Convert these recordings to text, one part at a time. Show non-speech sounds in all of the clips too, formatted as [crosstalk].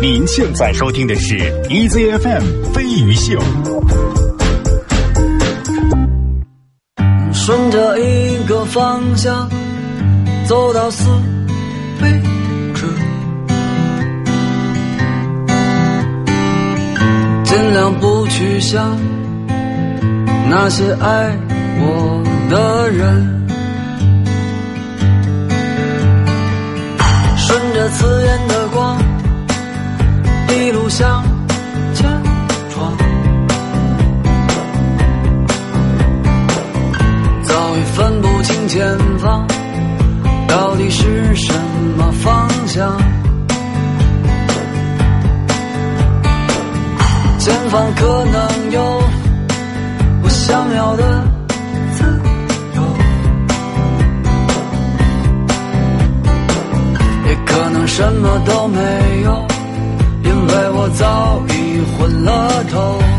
您现在收听的是 EZFM 飞鱼秀。顺着一个方向走到死为止，尽量不去想那些爱我的人。顺着刺眼的，一路向前闯，早已分不清前方到底是什么方向。前方可能有我想要的自由。也可能什么都没有，因为我早已昏了头。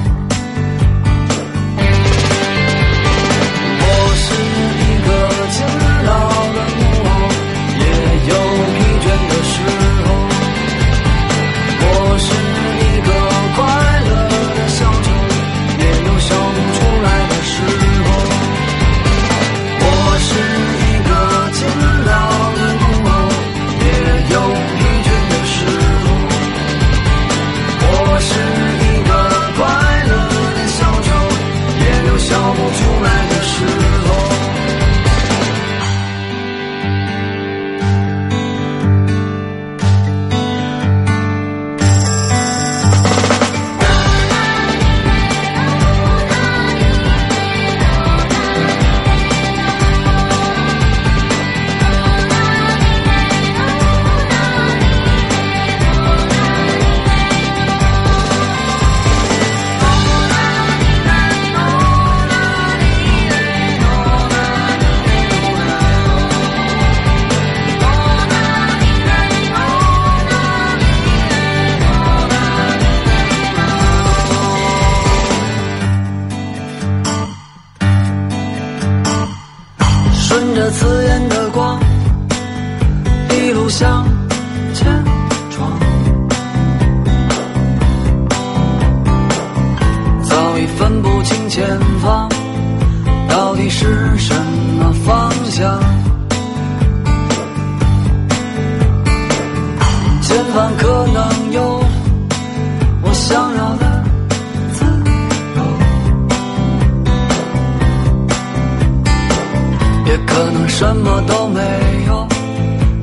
可能什么都没有，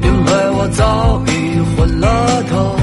因为我早已昏了头。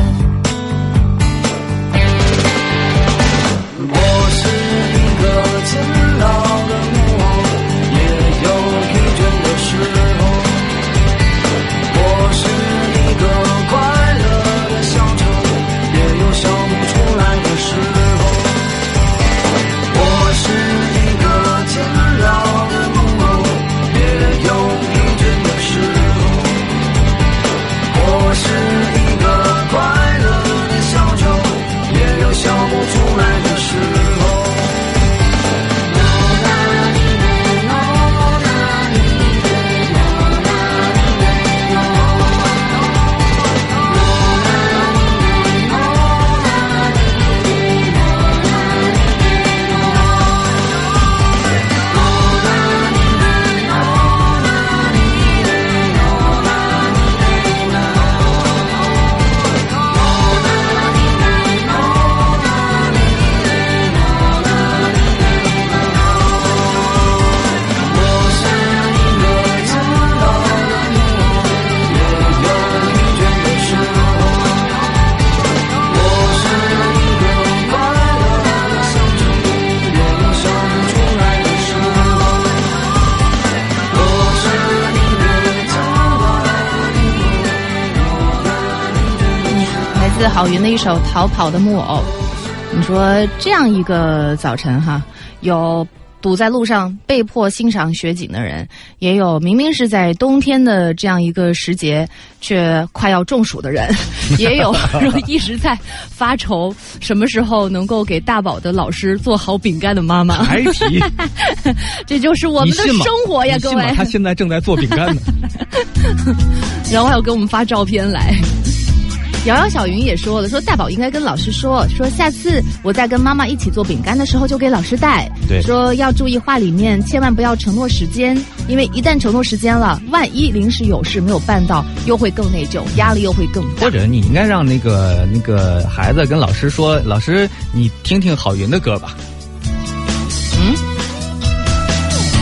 自郝云的一首《逃跑的木偶》。你说这样一个早晨哈，有堵在路上被迫欣赏雪景的人，也有明明是在冬天的这样一个时节却快要中暑的人，[laughs] 也有 [laughs] 一直在发愁什么时候能够给大宝的老师做好饼干的妈妈。还提，[laughs] 这就是我们的生活呀，各位。他现在正在做饼干呢。然后还有给我们发照片来。瑶瑶小云也说了，说大宝应该跟老师说，说下次我再跟妈妈一起做饼干的时候就给老师带。对说要注意话里面，千万不要承诺时间，因为一旦承诺时间了，万一临时有事没有办到，又会更内疚，压力又会更大或。者你应该让那个那个孩子跟老师说，老师你听听郝云的歌吧。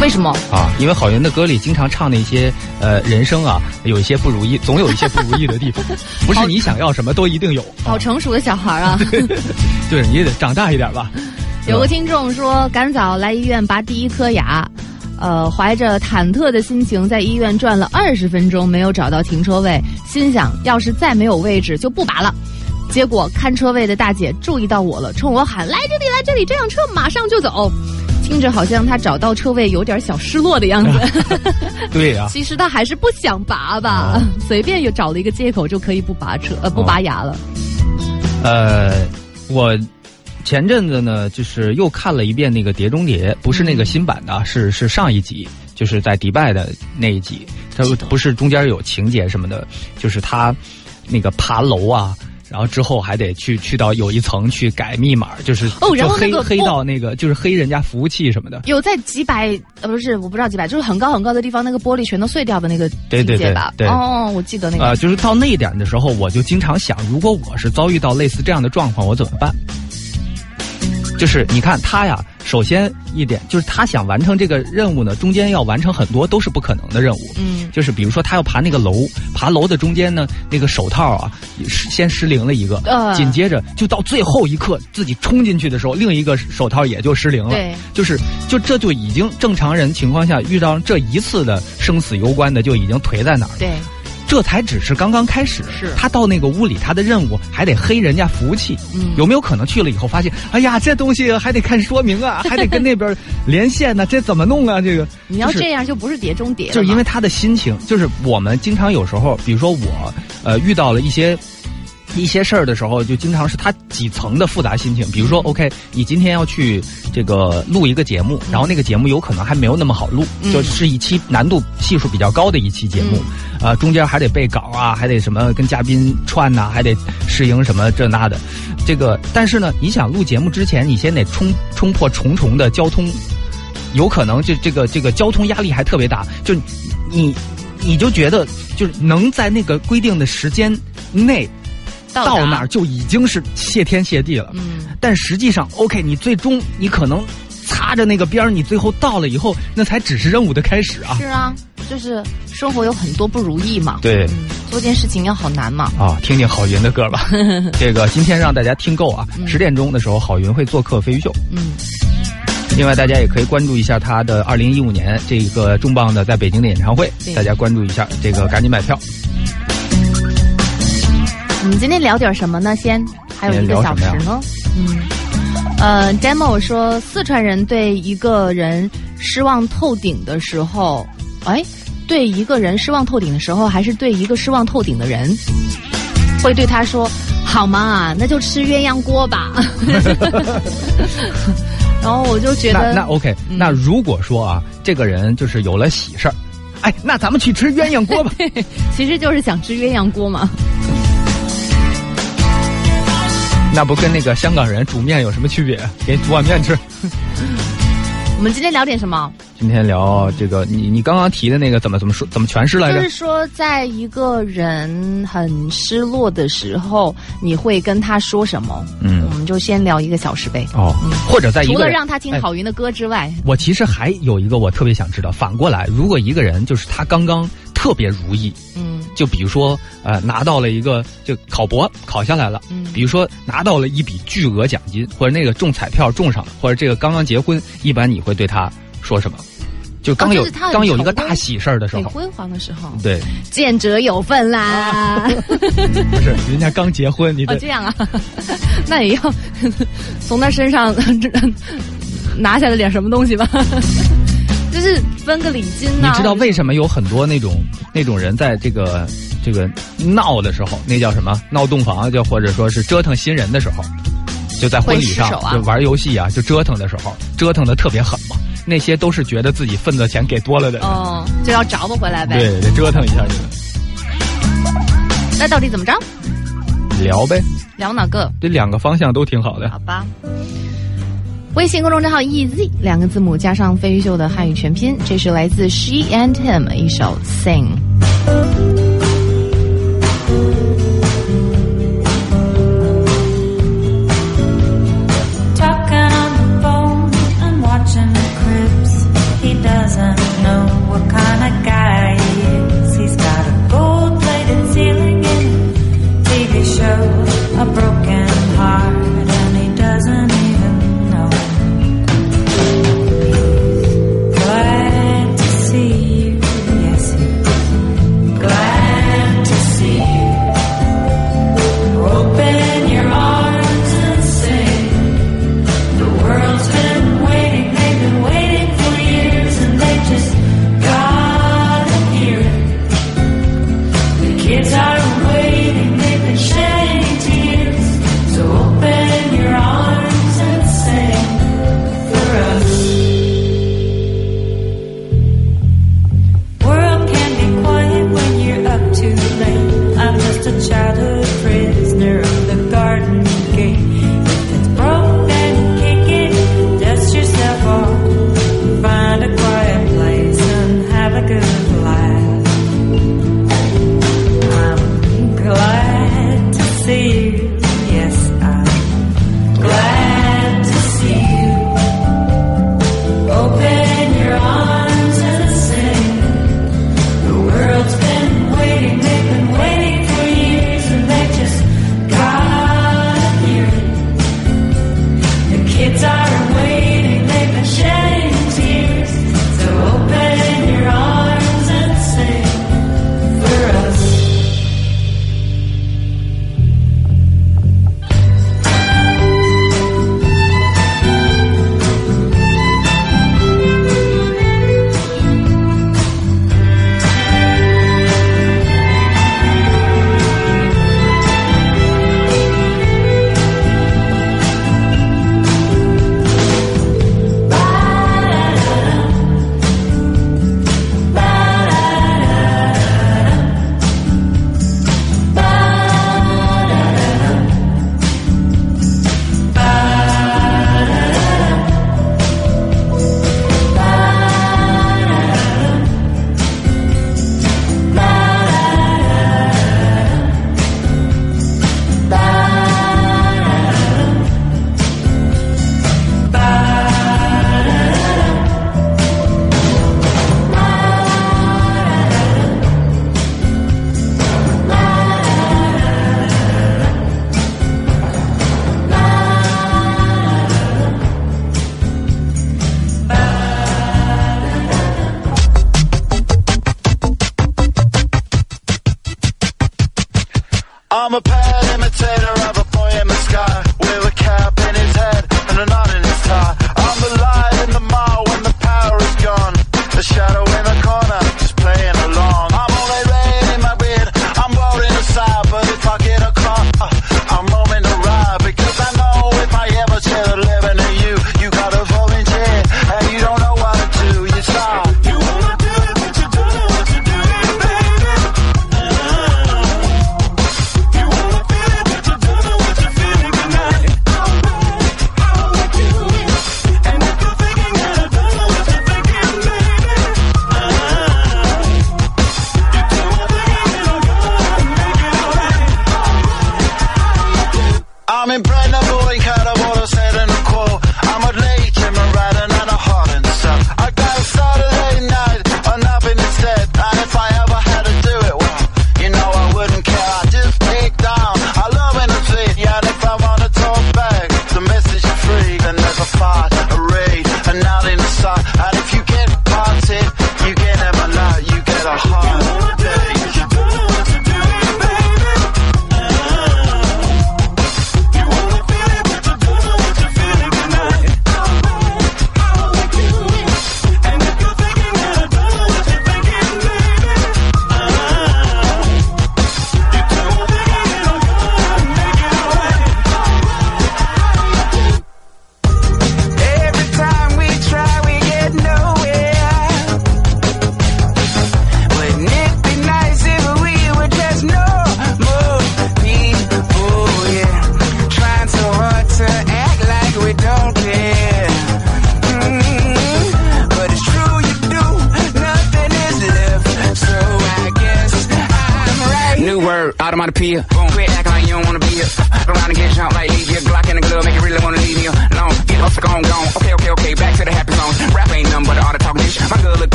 为什么？啊，因为郝云的歌里经常唱那些呃人生啊，有一些不如意，总有一些不如意的地方，[laughs] 不是你想要什么都一定有。好成熟的小孩啊！[laughs] 对，你也得长大一点吧。[laughs] 有个听众说，赶早来医院拔第一颗牙，呃，怀着忐忑的心情在医院转了二十分钟，没有找到停车位，心想要是再没有位置就不拔了。结果看车位的大姐注意到我了，冲我喊：“来这里，来这里，这辆车马上就走。”听着好像他找到车位有点小失落的样子，[laughs] 对呀、其实他还是不想拔吧，啊。随便又找了一个借口就可以不拔车呃不拔牙了。呃，我前阵子呢，就是又看了一遍那个《碟中谍》，不是那个新版的，是是上一集，就是在迪拜的那一集，它记得。不是中间有情节什么的，就是他那个爬楼啊。然后之后还得去去到有一层去改密码，就是哦然后黑黑到那个就是黑人家服务器什么的。有在几百呃不是我不知道几百，就是很高很高的地方，那个玻璃全都碎掉的那个对对对吧？对哦，我记得那个。呃，就是到那一点的时候，我就经常想，如果我是遭遇到类似这样的状况，我怎么办？就是你看他呀，首先一点就是他想完成这个任务呢，中间要完成很多都是不可能的任务。嗯，就是比如说他要爬那个楼，爬楼的中间呢，那个手套啊，先失灵了一个，呃紧接着就到最后一刻自己冲进去的时候，另一个手套也就失灵了。对，就是就这就已经正常人情况下遇到这一次的生死攸关的就已经颓在哪儿了。对，这才只是刚刚开始。是他到那个屋里，他的任务还得黑人家服务器。嗯有没有可能去了以后发现，哎呀，这东西还得看说明啊，[laughs] 还得跟那边连线呢、这怎么弄啊？这个你要这样就不是碟中谍了，就是因为他的心情，就是我们经常有时候，比如说我，呃，遇到了一些。一些事儿的时候，就经常是他几层的复杂心情。比如说，OK，你今天要去这个录一个节目，然后那个节目有可能还没有那么好录，嗯。就是一期难度系数比较高的一期节目，呃，中间还得背稿啊，还得什么跟嘉宾串呐、还得适应什么这那的。这个，但是呢，你想录节目之前，你先得冲冲破重重的交通，有可能就这个这个交通压力还特别大，就你你就觉得就是能在那个规定的时间内到到那儿就已经是谢天谢地了。嗯，但实际上，OK，你最终你可能擦着那个边儿，你最后到了以后，那才只是任务的开始啊！是啊，就是生活有很多不如意嘛，对嗯，做件事情要好难嘛，啊，听听郝云的歌吧。[laughs] 这个今天让大家听够啊，嗯十点钟的时候，郝云会做客飞鱼秀。嗯，另外，大家也可以关注一下他的二零一五年这个重磅的在北京的演唱会，大家关注一下，这个赶紧买票。我们今天聊点什么呢？先还有一个小时呢，嗯，呃，demo 说四川人对一个人失望透顶的时候，哎，对一个人失望透顶的时候，还是对一个失望透顶的人，会对他说：“好嘛，那就吃鸳鸯锅吧。[laughs] ”然后我就觉得，那那 OK，、嗯那如果说啊，这个人就是有了喜事儿，哎，那咱们去吃鸳鸯锅吧。[laughs] 其实就是想吃鸳鸯锅嘛。那不跟那个香港人煮面有什么区别？给你煮碗面吃。[laughs] 我们今天聊点什么？今天聊这个，你你刚刚提的那个怎么怎么说怎么诠释来着就是？说，在一个人很失落的时候，你会跟他说什么？嗯我们就先聊一个小时呗。哦，或者在一除了让他听哎郝云的歌之外，我其实还有一个我特别想知道，反过来，如果一个人就是他刚刚特别如意，嗯就比如说呃拿到了一个就考博考下来了，嗯。比如说拿到了一笔巨额奖金，或者那个中彩票中上了，或者这个刚刚结婚，一般你会对他说什么？就刚有、刚有一个大喜事儿的时候，很辉煌的时候，对，见者有份啦。[laughs] 不是人家刚结婚，你哦，的这样啊，[laughs] 那也要从他身上 [laughs] 拿下来点什么东西吧，就是分个礼金你知道为什么有很多那种那种人在这个这个闹的时候那叫什么？闹洞房就或者说是折腾新人的时候就在婚礼上啊。玩游戏啊就折腾的时候折腾的特别狠嘛那些都是觉得自己份子钱给多了的哦就要找不回来呗。对得折腾一下你。们那到底怎么着？聊呗。聊哪个？这两个方向都挺好的。好吧。微信公众账号 ez 两个字母加上飞鱼秀的汉语全拼这是来自 she and him 一首 sing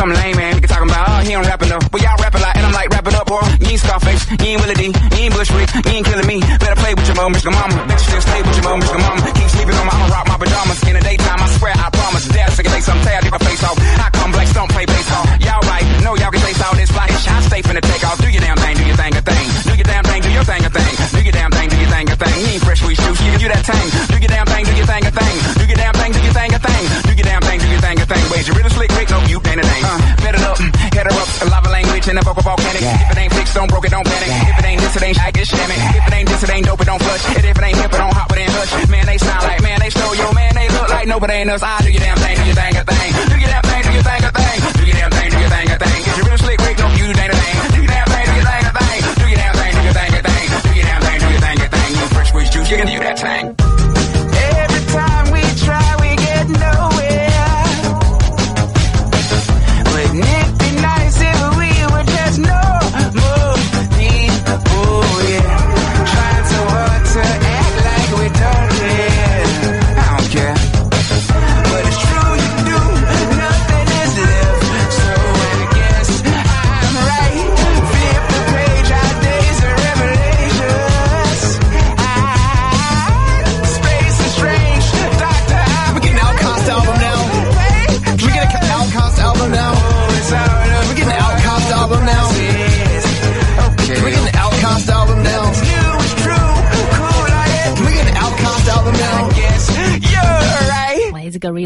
Something lame, man. Nigga talking about, oh, he don't rap enough. But y'all rap a lot, and I'm like, it up, boy. You ain't Scarface, you ain't Willie D, you ain't Bush Rick, you ain't killing me. Better play with your mom, Mr. Mama. Bet you still stay with your mom, Mr. Mama. Keep sleeping on my, I'ma rock my pajamas. In the daytime, I swear, I promise. Dad, second day, some tear, get my face off. I come black, don't play baseball. Y'all right, know y'all can taste all this fly. I stay finna take off. Do your damn thing, do your thing a thing. Do your damn thing, do your thing a thing. Do your damn thing, do your thing a thing. You ain't fresh, we shoot, you, you that thing. No, ain't. Uh, bet it up, mm, head her up. Lava language and the vocal volcanic. If it ain't fixed, don't broke it, don't panic. If it ain't this, it ain't I get shammy. If it ain't this, it ain't dope, it don't flush. And if it ain't hip, it don't hop, it ain't hush. Man, they sound like, man, they stole your man, they look like nobody ain't us. I do your damn thing, do your thing a thing. Do your damn thing, do your thing a thing. Do your damn thing, do your thing a thing. If you really slick, Rick? No, you ain't a thing. Do your damn thing, do your thing a thing. Do your damn thing, do your thing a thing. Do your damn thing, do your thing a thing. You fresh squeeze juice, you can do that thing.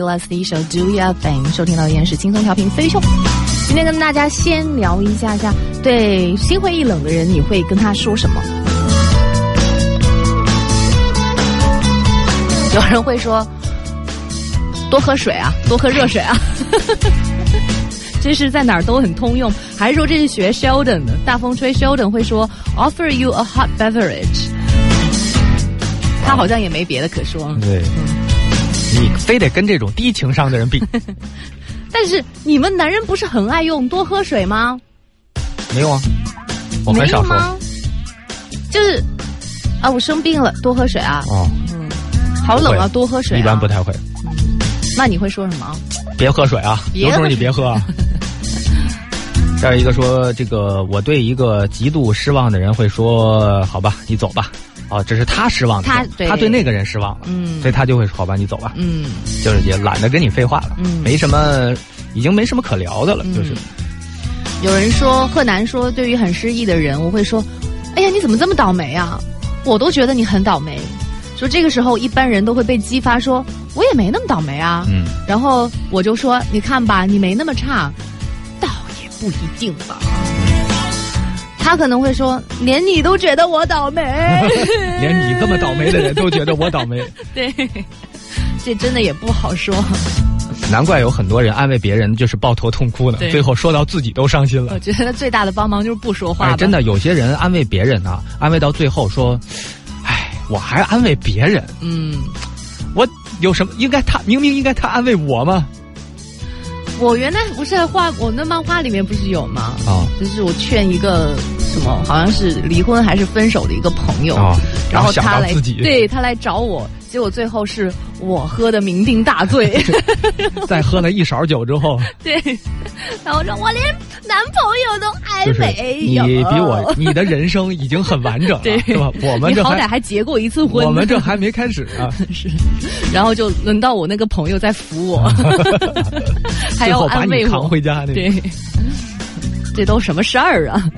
来自 Gorillas 的一首 Do Your Thing，收听到的依然是轻松调频飞秀。今天跟大家先聊一下下，对心灰意冷的人，你会跟他说什么？有人会说多喝水啊，多喝热水啊。[laughs] 这是在哪儿都很通用，还是说这是学 Sheldon 的？大风吹 Sheldon 会说 offer you a hot beverage，他好像也没别的可说。对，你非得跟这种低情商的人比，[laughs] 但是你们男人不是很爱用多喝水吗？没有啊？我没很少说？就是啊，我生病了，多喝水啊，哦，嗯好冷啊，多喝水、啊。一般不太会。那你会说什么？别喝水啊，有时候你别喝啊。这儿一个说，这个我对一个极度失望的人会说：“好吧，你走吧。”哦，这是他失望的，他对他对那个人失望了，嗯所以他就会说：“好吧，你走吧。嗯，就是也懒得跟你废话了，嗯没什么，已经没什么可聊的了，嗯就是有人说，贺楠说，对于很失意的人，我会说：“哎呀，你怎么这么倒霉啊？我都觉得你很倒霉。”说这个时候，一般人都会被激发说：“我也没那么倒霉啊。”嗯，然后我就说：“你看吧，你没那么差，倒也不一定吧。”他可能会说：“连你都觉得我倒霉，[laughs] 连你这么倒霉的人都觉得我倒霉，[laughs] 对，这真的也不好说。难怪有很多人安慰别人就是抱头痛哭呢，最后说到自己都伤心了我。觉得最大的帮忙就是不说话真的，有些人安慰别人啊，安慰到最后说：“哎，我还安慰别人，嗯，我有什么？应该他明明应该他安慰我吗？我原来不是画我那漫画里面不是有吗？啊就是我劝一个什么，好像是离婚还是分手的一个朋友，啊！然后想他来对他来找我，结果最后是我喝的酩酊大醉，[laughs] 在喝了一勺酒之后，[laughs] 对，然后说我连男朋友都还就是你，比我，你的人生已经很完整了，[laughs] 对。是吧？我们你这好歹还结过一次婚，我们这还没开始啊，是，然后就轮到我那个朋友在扶我，还要安慰我，你扛回家那对，这都什么事儿啊？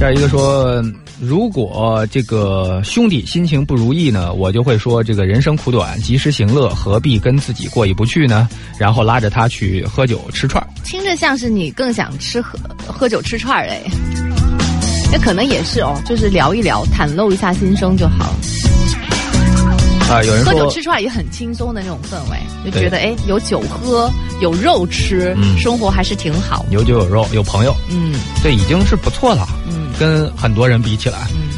这一个说，如果这个兄弟心情不如意呢，我就会说这个人生苦短，及时行乐，何必跟自己过意不去呢？然后拉着他去喝酒吃串儿。听着像是你更想吃喝喝酒吃串儿哎，那可能也是哦，就是聊一聊，袒露一下心声就好。啊、有人说喝酒吃串儿也很轻松的那种氛围，就觉得哎，有酒喝，有肉吃，嗯生活还是挺好。有酒有肉有朋友，嗯这已经是不错了。嗯跟很多人比起来，嗯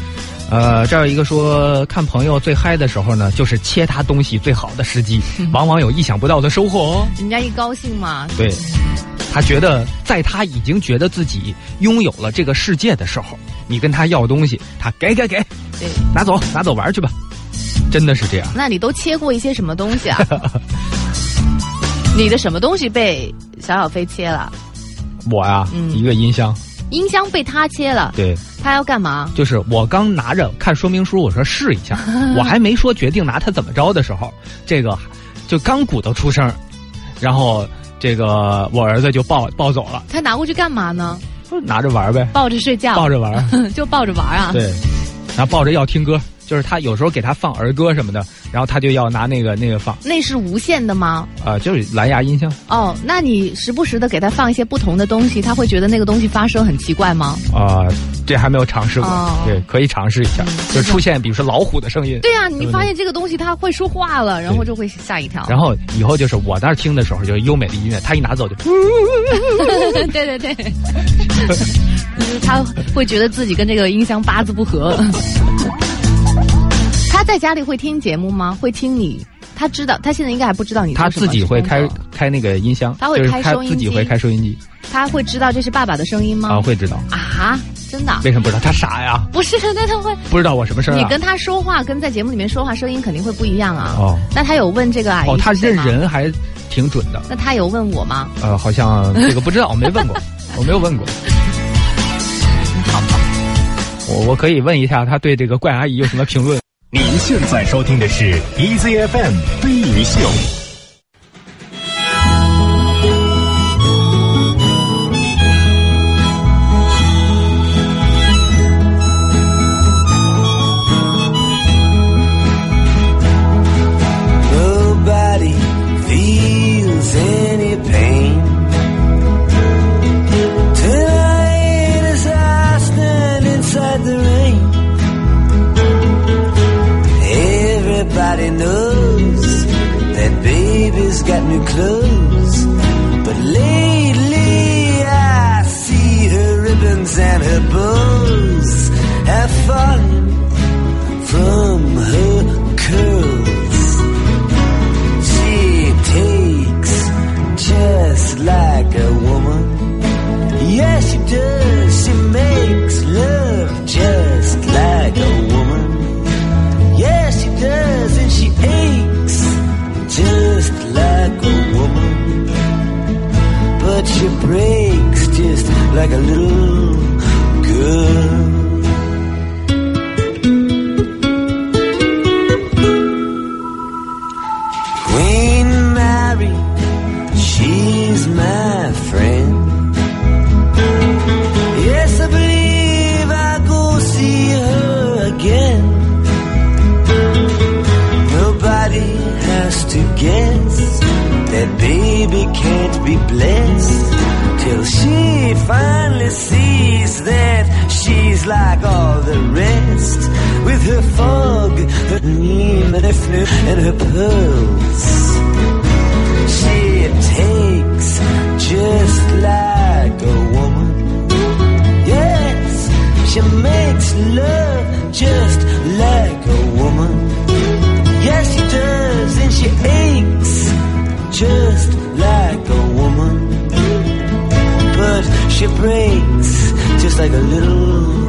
呃，这儿有一个说，看朋友最嗨的时候呢，就是切他东西最好的时机，[laughs] 往往有意想不到的收获哦。人家一高兴嘛，对，他觉得在他已经觉得自己拥有了这个世界的时候，你跟他要东西，他给给给，对，拿走拿走玩去吧，真的是这样。那你都切过一些什么东西啊？[laughs] 你的什么东西被小小飞切了？我呀、嗯一个音箱，音箱被他切了，对，他要干嘛？就是我刚拿着看说明书，我说试一下，[laughs] 我还没说决定拿它怎么着的时候，这个就刚鼓捣出声儿，然后这个我儿子就抱抱走了，他拿过去干嘛呢？说拿着玩呗，抱着睡觉，抱着玩儿，[laughs] 就抱着玩啊。对，然后抱着要听歌，就是他有时候给他放儿歌什么的，然后他就要拿那个那个放，那是无线的吗？啊、就是蓝牙音箱哦，那你时不时的给他放一些不同的东西，他会觉得那个东西发声很奇怪吗？啊、这还没有尝试过，哦对，可以尝试一下，就出现比如说老虎的声音，对呀、你发现这个东西它会说话了，然后就会吓一跳。然后以后就是我那儿听的时候就是优美的音乐，他一拿走就。对 [laughs] 对对，[laughs] 就是他会觉得自己跟这个音箱八字不合。[laughs] 他在家里会听节目吗？会听你？他知道，他现在应该还不知道你他自己会开开那个音箱，他会就是开开收音机自己会开收音机他会知道这是爸爸的声音吗？啊，会知道。啊，真的啊？为什么不知道？他傻呀，不是，那他会，不知道我什么声啊？你跟他说话，跟在节目里面说话声音肯定会不一样啊。哦那他有问这个阿姨哦，他认？人还挺准的。那他有问我吗？呃，好像 [laughs] 这个不知道，我没问过，[laughs] 我没有问过。好吧，我我可以问一下，他对这个怪阿姨有什么评论？您现在收听的是 EZFM 飞鱼秀。Everybody knows that baby's got new clothes. But lately I see her ribbons and her bows have fallen from a little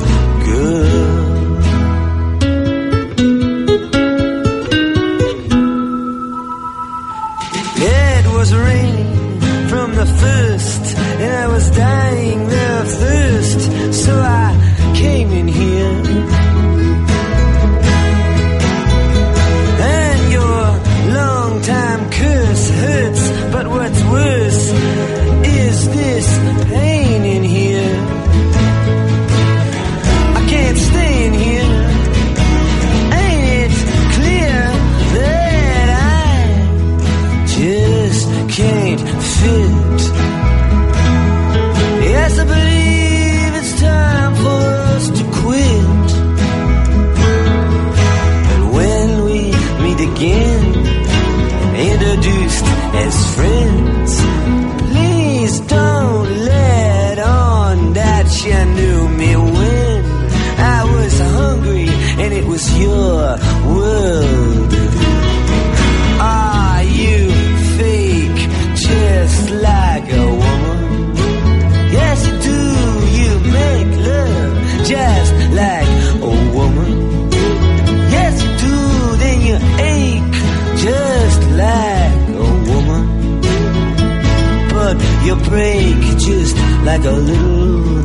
You break just like a little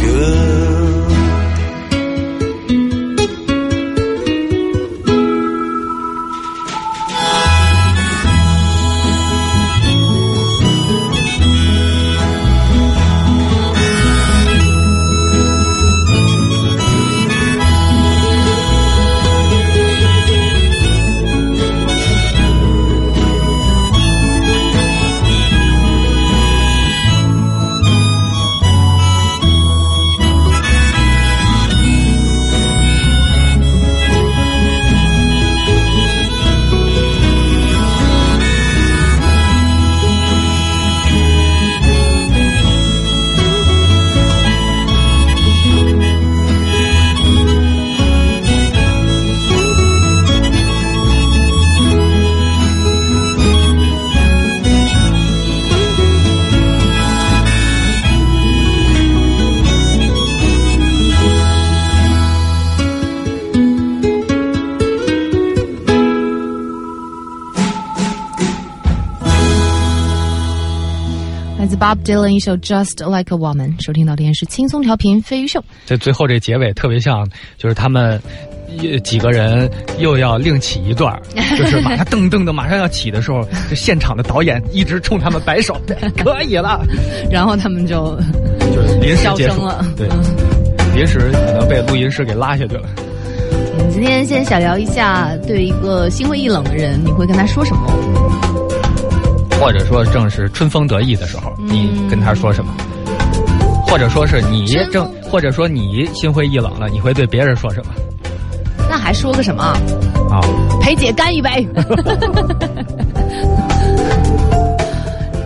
girl. Bob Dylan 一首《Just Like a Woman》，收听到的是轻松调频飞鱼秀。这最后这结尾特别像，就是他们一几个人又要另起一段，[laughs] 就是马上噔噔的马上要起的时候，就现场的导演一直冲他们摆手，[laughs] 可以了，然后他们就 [laughs] 就是临时结束了对，临时可能被录音师给拉下去了。我们今天先小聊一下，对一个心灰意冷的人，你会跟他说什么？或者说正是春风得意的时候，你跟他说什么？或者说是你正，或者说你心灰意冷了，你会对别人说什么？那还说个什么？啊、陪姐干一杯。[laughs]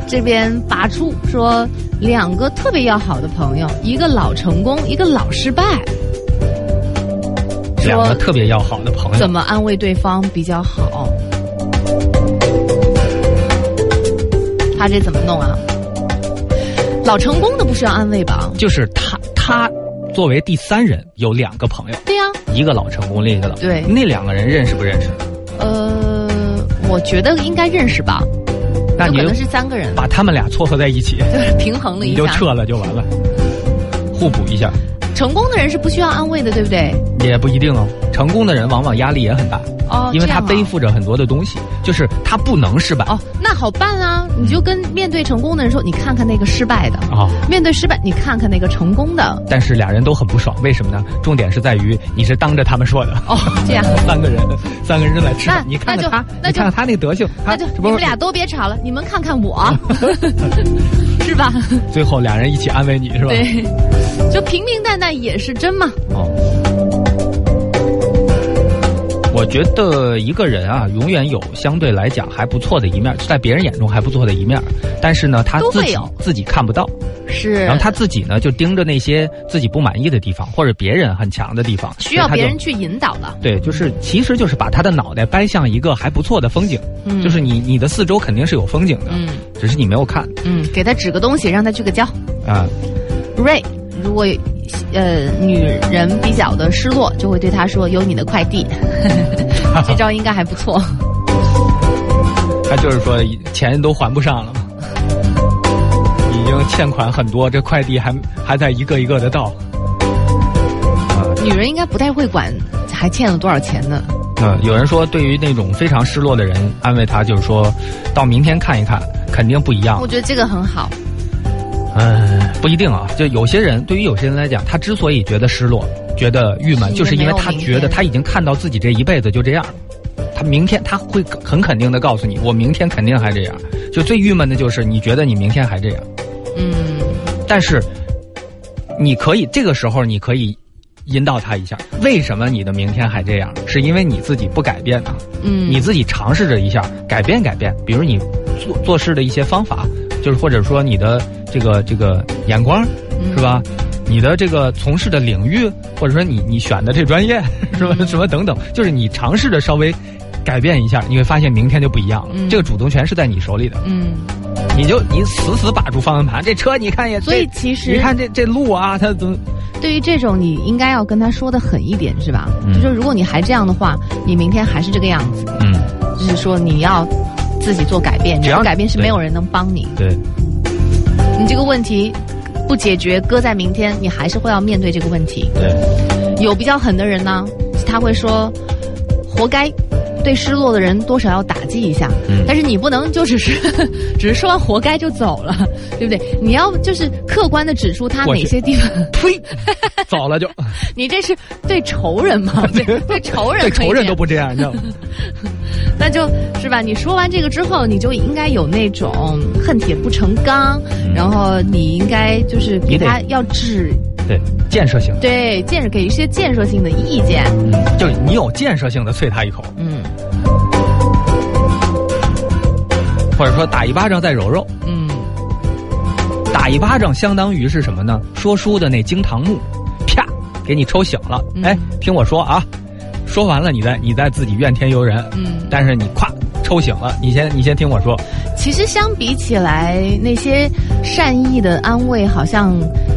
这边拔出说，两个特别要好的朋友，一个老成功，一个老失败，两个特别要好的朋友，怎么安慰对方比较好？他这怎么弄啊？老成功的不需要安慰吧？就是他他作为第三人有两个朋友，对呀、一个老成功，另一个老对。那两个人认识不认识？呃，我觉得应该认识吧，那你就有可能是三个人，把他们俩撮合在一起，[laughs] 就是平衡了一下。你就撤了就完了，互补一下成功的人是不需要安慰的，对不对？也不一定哦。成功的人往往压力也很大，哦，因为他背负着很多的东西，就是他不能失败哦，那好办啊！你就跟面对成功的人说，你看看那个失败的；啊。面对失败，你看看那个成功的。但是俩人都很不爽，为什么呢？重点是在于你是当着他们说的。哦，这样，[laughs] 三个人，三个人正在吃饭，你看看他，那就你看看他那德行，那就你们俩都别吵了，你们看看我，[laughs] 是吧？最后俩人一起安慰你是吧？对，就平平淡淡也是真嘛。哦，我觉得一个人啊，永远有相对来讲还不错的一面，在别人眼中还不错的一面，但是呢，他自己自己看不到，是，然后他自己呢就盯着那些自己不满意的地方，或者别人很强的地方，需要别人去引导了。对，就是其实就是把他的脑袋掰向一个还不错的风景，嗯。就是你你的四周肯定是有风景的，嗯。只是你没有看。嗯，给他指个东西，让他去个焦。啊。瑞，如果呃女人比较的失落，就会对他说：“有你的快递。[laughs] ”这招应该还不错。[laughs] 他就是说钱都还不上了嘛，已经欠款很多，这快递还还在一个一个的到。啊，女人应该不太会管还欠了多少钱呢。嗯，有人说，对于那种非常失落的人，安慰他就是说，到明天看一看，肯定不一样我。觉得这个很好。嗯，不一定啊。就有些人，对于有些人来讲，他之所以觉得失落、觉得郁闷，就是因为他觉得他已经看到自己这一辈子就这样。他明天他会很肯定的告诉你，我明天肯定还这样。就最郁闷的就是你觉得你明天还这样，嗯，但是你可以这个时候你可以引导他一下，为什么你的明天还这样？是因为你自己不改变呢？嗯，你自己尝试着一下改变改变，比如你做做事的一些方法，就是或者说你的这个这个眼光，嗯。是吧？你的这个从事的领域，或者说你你选的这专业，[laughs] 什么什么等等，就是你尝试着稍微改变一下，你会发现明天就不一样了。嗯。这个主动权是在你手里的，嗯，你就你死死把住方向盘，这车你看也，所以其实你看这这路啊，它怎么对于这种，你应该要跟他说的狠一点，是吧？嗯。就说如果你还这样的话，你明天还是这个样子，嗯，就是说你要自己做改变，你只要改变是没有人能帮你。对，你这个问题不解决，搁在明天，你还是会要面对这个问题。对，有比较狠的人呢，他会说活该。对失落的人多少要打击一下，嗯但是你不能就只是 [laughs] 只是说完活该就走了，对不对？你要就是客观的指出他哪些地方，呸，走了就，[laughs] 你这是对仇人吗？对 [laughs] 对仇人对仇人都不这样，你知道吗？那就是吧？你说完这个之后，你就应该有那种恨铁不成钢，然后你应该就是给他要指对，建设性，对建设给一些建设性的意见。嗯，就是你有建设性的啐他一口，嗯或者说打一巴掌再揉揉。嗯，打一巴掌相当于是什么呢？说书的那惊堂木，啪，给你抽醒了。嗯哎，听我说啊，说完了你再你再自己怨天尤人。嗯但是你咵抽醒了，你先你先听我说。其实相比起来，那些善意的安慰，好像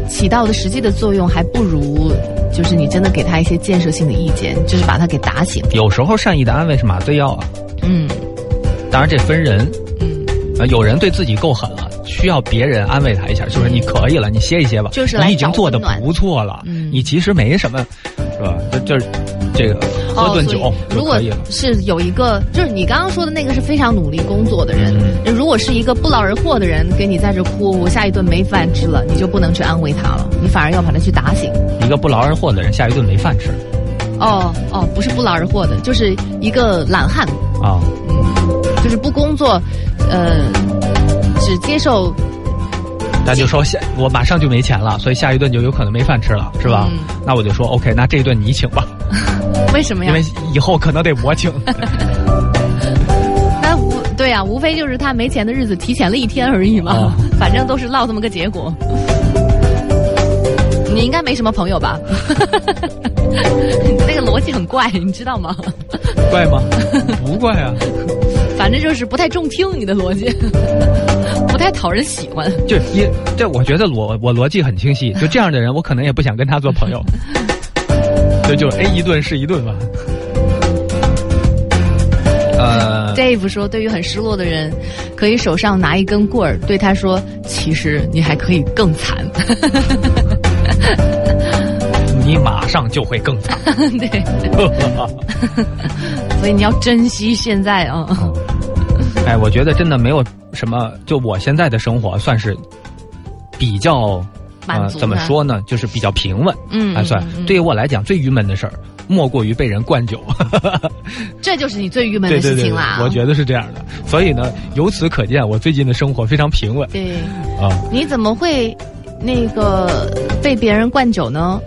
起到的实际的作用还不如，就是你真的给他一些建设性的意见，就是把他给打醒。有时候善意的安慰是麻醉药啊，嗯当然这分人。嗯，啊，有人对自己够狠了，需要别人安慰他一下，就是你可以了，你歇一歇吧，就是你已经做的不错了，嗯你其实没什么，是吧？就就是这个喝顿酒就如果。是有一个，就是你刚刚说的那个是非常努力工作的人，嗯如果是一个不劳而获的人，给你在这哭，我下一顿没饭吃了，你就不能去安慰他了，你反而要把他去打醒。一个不劳而获的人，下一顿没饭吃哦哦，不是不劳而获的，就是一个懒汉，啊。嗯就是不工作，呃，只接受他就说下我马上就没钱了，所以下一顿就有可能没饭吃了，是吧？嗯那我就说 OK，那这一顿你请吧，[laughs] 为什么呀因为？以后可能得我请。[laughs] 那无对啊，无非就是他没钱的日子提前了一天而已嘛，哦 [laughs] 反正都是落这么个结果。你应该没什么朋友吧？很怪，你知道吗？怪吗？不怪啊，[laughs] 反正就是不太中听，你的逻辑 [laughs] 不太讨人喜欢。就一这，我觉得逻我逻辑很清晰，就这样的人，我可能也不想跟他做朋友。[laughs] 就就 A 一顿是一顿吧。呃，Dave 说，对于很失落的人，可以手上拿一根棍儿，对他说：“其实你还可以更惨。你马上就会更惨。[laughs] ”对，[laughs] 所以你要珍惜现在啊。哎，我觉得真的没有什么，就我现在的生活算是比较呃，满足怎么说呢？就是比较平稳，嗯还算对于我来讲最郁闷的事儿，莫过于被人灌酒。[laughs] 这就是你最郁闷的事情啦。我觉得是这样的。所以呢，由此可见，我最近的生活非常平稳对，啊。你怎么会那个被别人灌酒呢？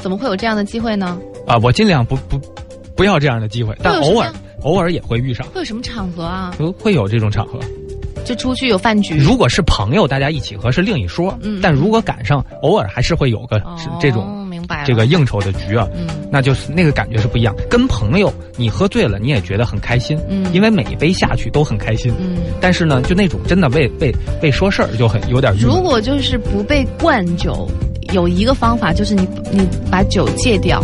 怎么会有这样的机会呢？啊，我尽量不不不要这样的机会，但偶尔偶尔也会遇上，会有什么场合啊？会会有这种场合。就出去有饭局，如果是朋友，大家一起喝是另一说，嗯但如果赶上，偶尔还是会有个是这种哦、明白这个应酬的局啊，嗯那就是那个感觉是不一样。跟朋友你喝醉了，你也觉得很开心，嗯因为每一杯下去都很开心。嗯。但是呢，就那种真的为为为说事儿就很有点。如果就是不被灌酒，有一个方法就是你你把酒戒掉，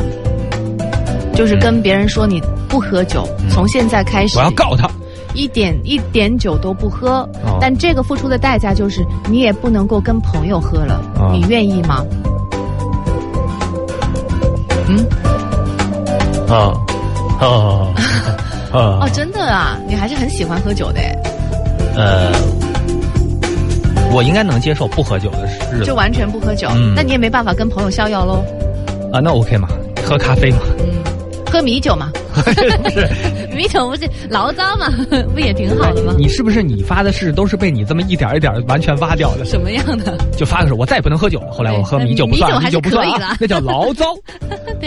就是跟别人说你不喝酒，嗯。从现在开始我要告他，一点一点酒都不喝。哦。但这个付出的代价就是你也不能够跟朋友喝了，哦。你愿意吗？嗯，啊哦。哦，[laughs] 哦真的啊，你还是很喜欢喝酒的。哎，呃，我应该能接受不喝酒的日子就完全不喝酒，嗯那你也没办法跟朋友逍遥喽。啊，那 OK 嘛，喝咖啡嘛，嗯，喝米酒嘛，不 [laughs] 是。米酒不是醪糟嘛，[laughs] 不也挺好的吗？你是不是你发的誓都是被你这么一点儿一点儿完全挖掉的？什么样的？就发个誓，我再也不能喝酒了。后来我喝米酒不算了，[laughs] 那叫醪糟。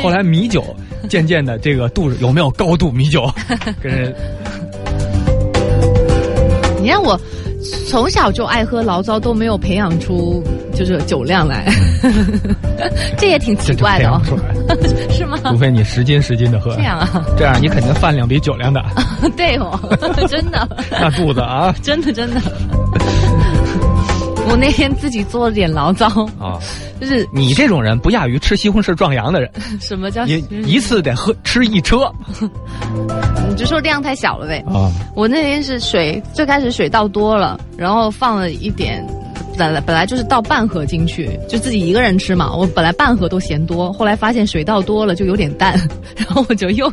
后来米酒渐渐的这个度有没有高度米酒，跟人你让我从小就爱喝醪糟，都没有培养出就是酒量来，[laughs] 这也挺奇怪的 [laughs] 是吗？除非你十斤十斤的喝。这样啊？这样你肯定饭量比酒量大，[laughs] 对哦，真的，那肚子啊。真的，真的。我那天自己做了点醪糟，啊！就是你这种人不亚于吃西红柿壮阳的人，什么叫你一次得喝吃一车你就说量太小了呗。啊！我那天是水，最开始水倒多了，然后放了一点，本来本来就是倒半盒进去，就自己一个人吃嘛。我本来半盒都嫌多，后来发现水倒多了就有点淡，[laughs] 然后我就又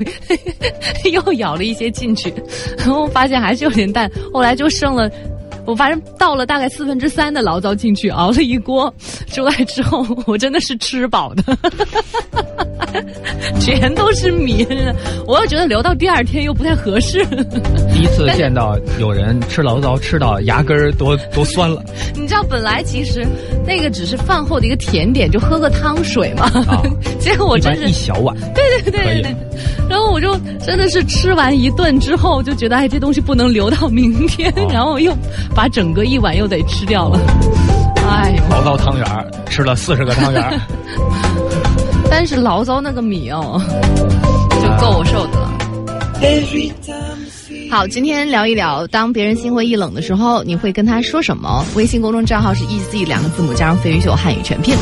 [laughs] 又舀了一些进去，然后发现还是有点淡，后来就剩了。我反正倒了大概四分之三的醪糟进去，熬了一锅，出来之后我真的是吃饱的，[laughs] 全都是米，真的。我又觉得留到第二天又不太合适。[laughs] 第一次见到有人吃醪糟吃到牙根儿都都酸了，[laughs] 你知道，本来其实那个只是饭后的一个甜点，就喝个汤水嘛。啊结果我真是一小碗，对对对对对，然后我就真的是吃完一顿之后，就觉得哎，这东西不能留到明天，哦然后又把整个一碗又得吃掉了。哎呦，醪糟汤圆儿吃了四十个汤圆儿，[laughs] 但是醪糟那个米哦，就够我受的了。好，今天聊一聊，当别人心灰意冷的时候，你会跟他说什么？微信公众账号是 “easy” 两个字母加上“飞鱼秀”汉语全拼。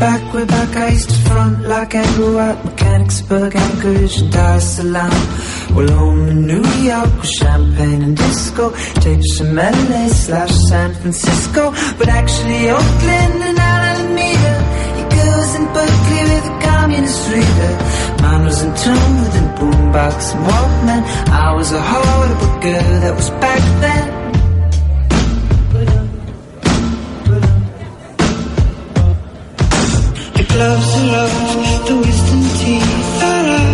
Back, way back, I used to front like Andrew Mechanicsburg, Anchorage, and Dar es Salaam. Well, home in New York with champagne and disco. Tapes from LA slash San Francisco. But actually, Oakland and Alameda. Your girls in Berkeley with a communist reader. Mine was in tune with a boombox and Walkman. I was a horrible girl that was back then. Step to Sarah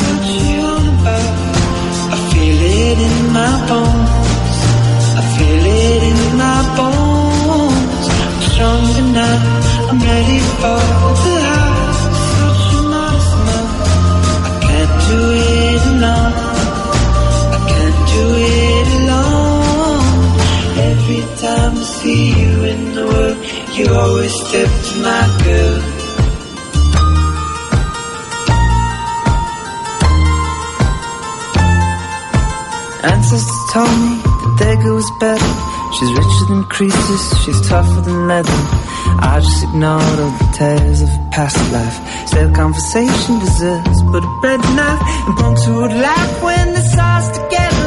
got you about I feel it in my bones. I feel it in my bones. So strong enough I'm ready for her so much love so much I can't do you now I can't do you long Every time I see you in the world you always lift my girl. Ancestors told me that girl was better. She's richer than Croesus, she's tougher than leather. I just ignored all the tales of a past life. Stale conversation deserves but a bread knife. And punks who would laugh when they saw us together.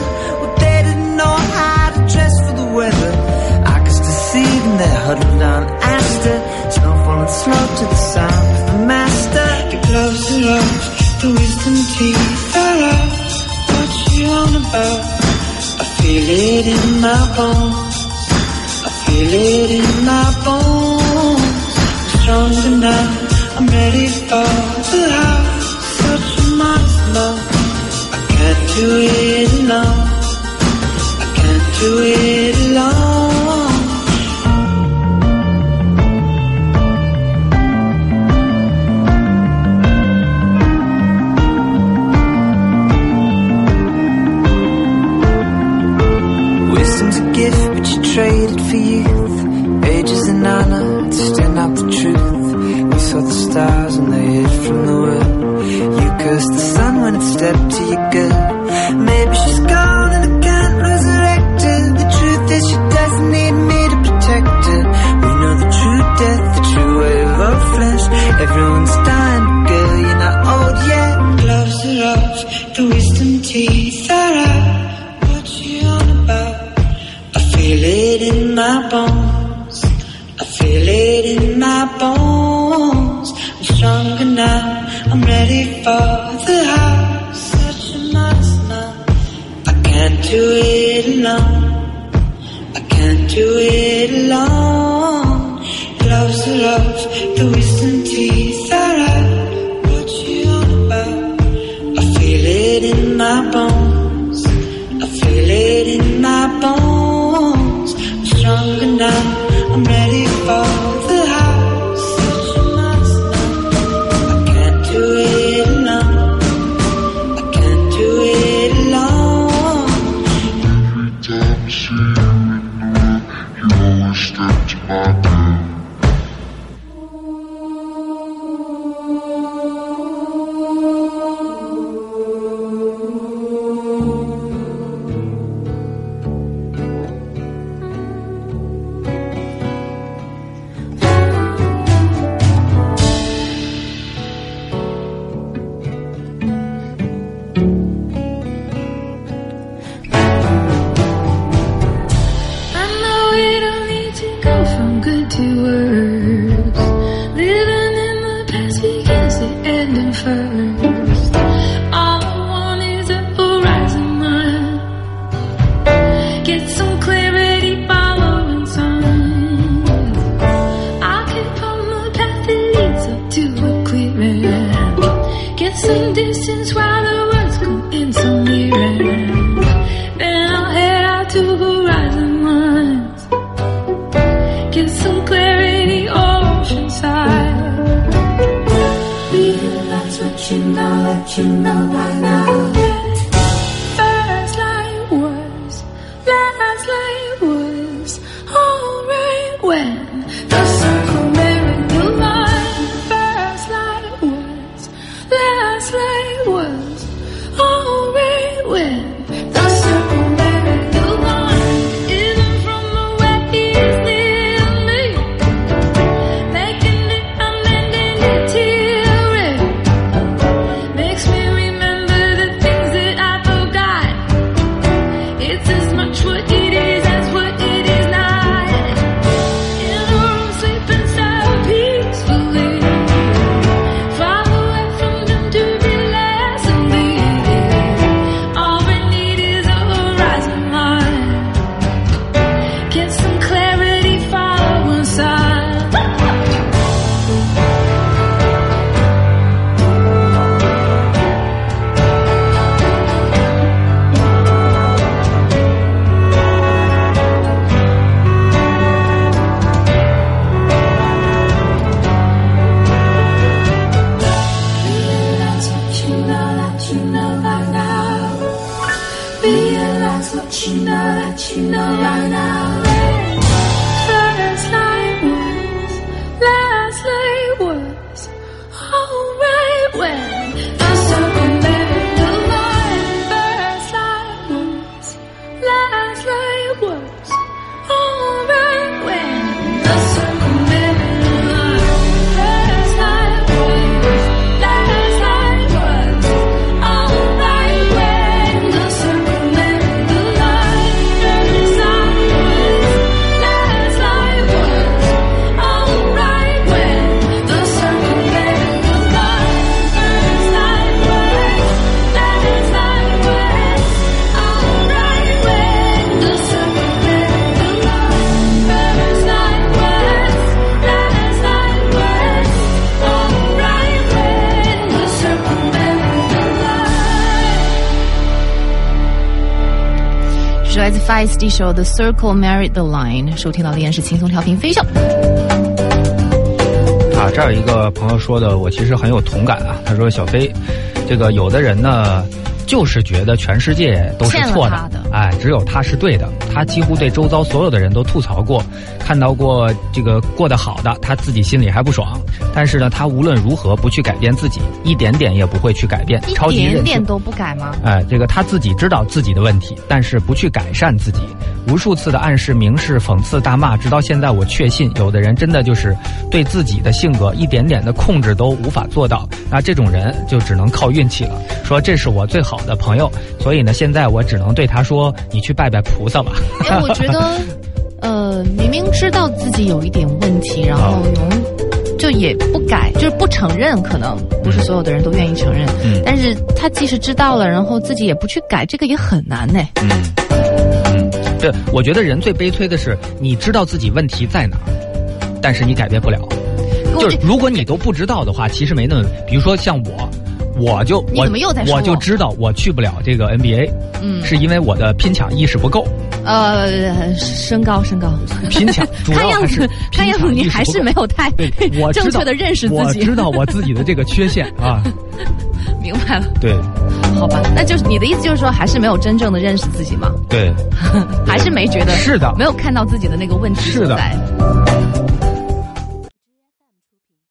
Bones. I feel it in my bones. I'm stronger now. I'm ready for the house. What you must know. I can't do it alone. I can't do it can't do it alone. I can't do it alone. Love's the love, the wisdom teeth are out. What you on about? I feel it in my bones. I feel it in my bones. I'm stronger now. Some distance while 首《The Circle Married the Line》，收听到的依然是轻松调频飞秀。啊，这儿有一个朋友说的，我其实很有同感啊。他说：“小飞，这个有的人呢，就是觉得全世界都是错他的哎，只有他是对的。他几乎对周遭所有的人都吐槽过，看到过这个过得好的，他自己心里还不爽。但是呢，他无论如何不去改变自己，一点点也不会去改变，超一级任性点点。都不改吗？哎，这个他自己知道自己的问题，但是不去改善自己，无数次的暗示、明示、讽刺、大骂，直到现在，我确信有的人真的就是对自己的性格一点点的控制都无法做到，那这种人就只能靠运气了。说这是我最好的朋友，所以呢，现在我只能对他说：“你去拜拜菩萨吧。哎，我觉得，[laughs] 呃，明明知道自己有一点问题，然后能就也不改，就是不承认，可能不是所有的人都愿意承认。嗯但是他即使知道了，然后自己也不去改，这个也很难呢。嗯嗯，对，我觉得人最悲催的是，你知道自己问题在哪儿，但是你改变不了。就是如果你都不知道的话，其实没那么，比如说像我，我就我我就知道我去不了这个 NBA，嗯是因为我的拼抢意识不够。呃，身高身高，拼抢，[laughs] 主看样子看样子你还是没有太正确的认识自己。我知道我自己的这个缺陷啊。[laughs] 明白了，对好吧，那就是你的意思就是说，还是没有真正的认识自己吗？对，[laughs] 还是没觉得是的没有看到自己的那个问题是的。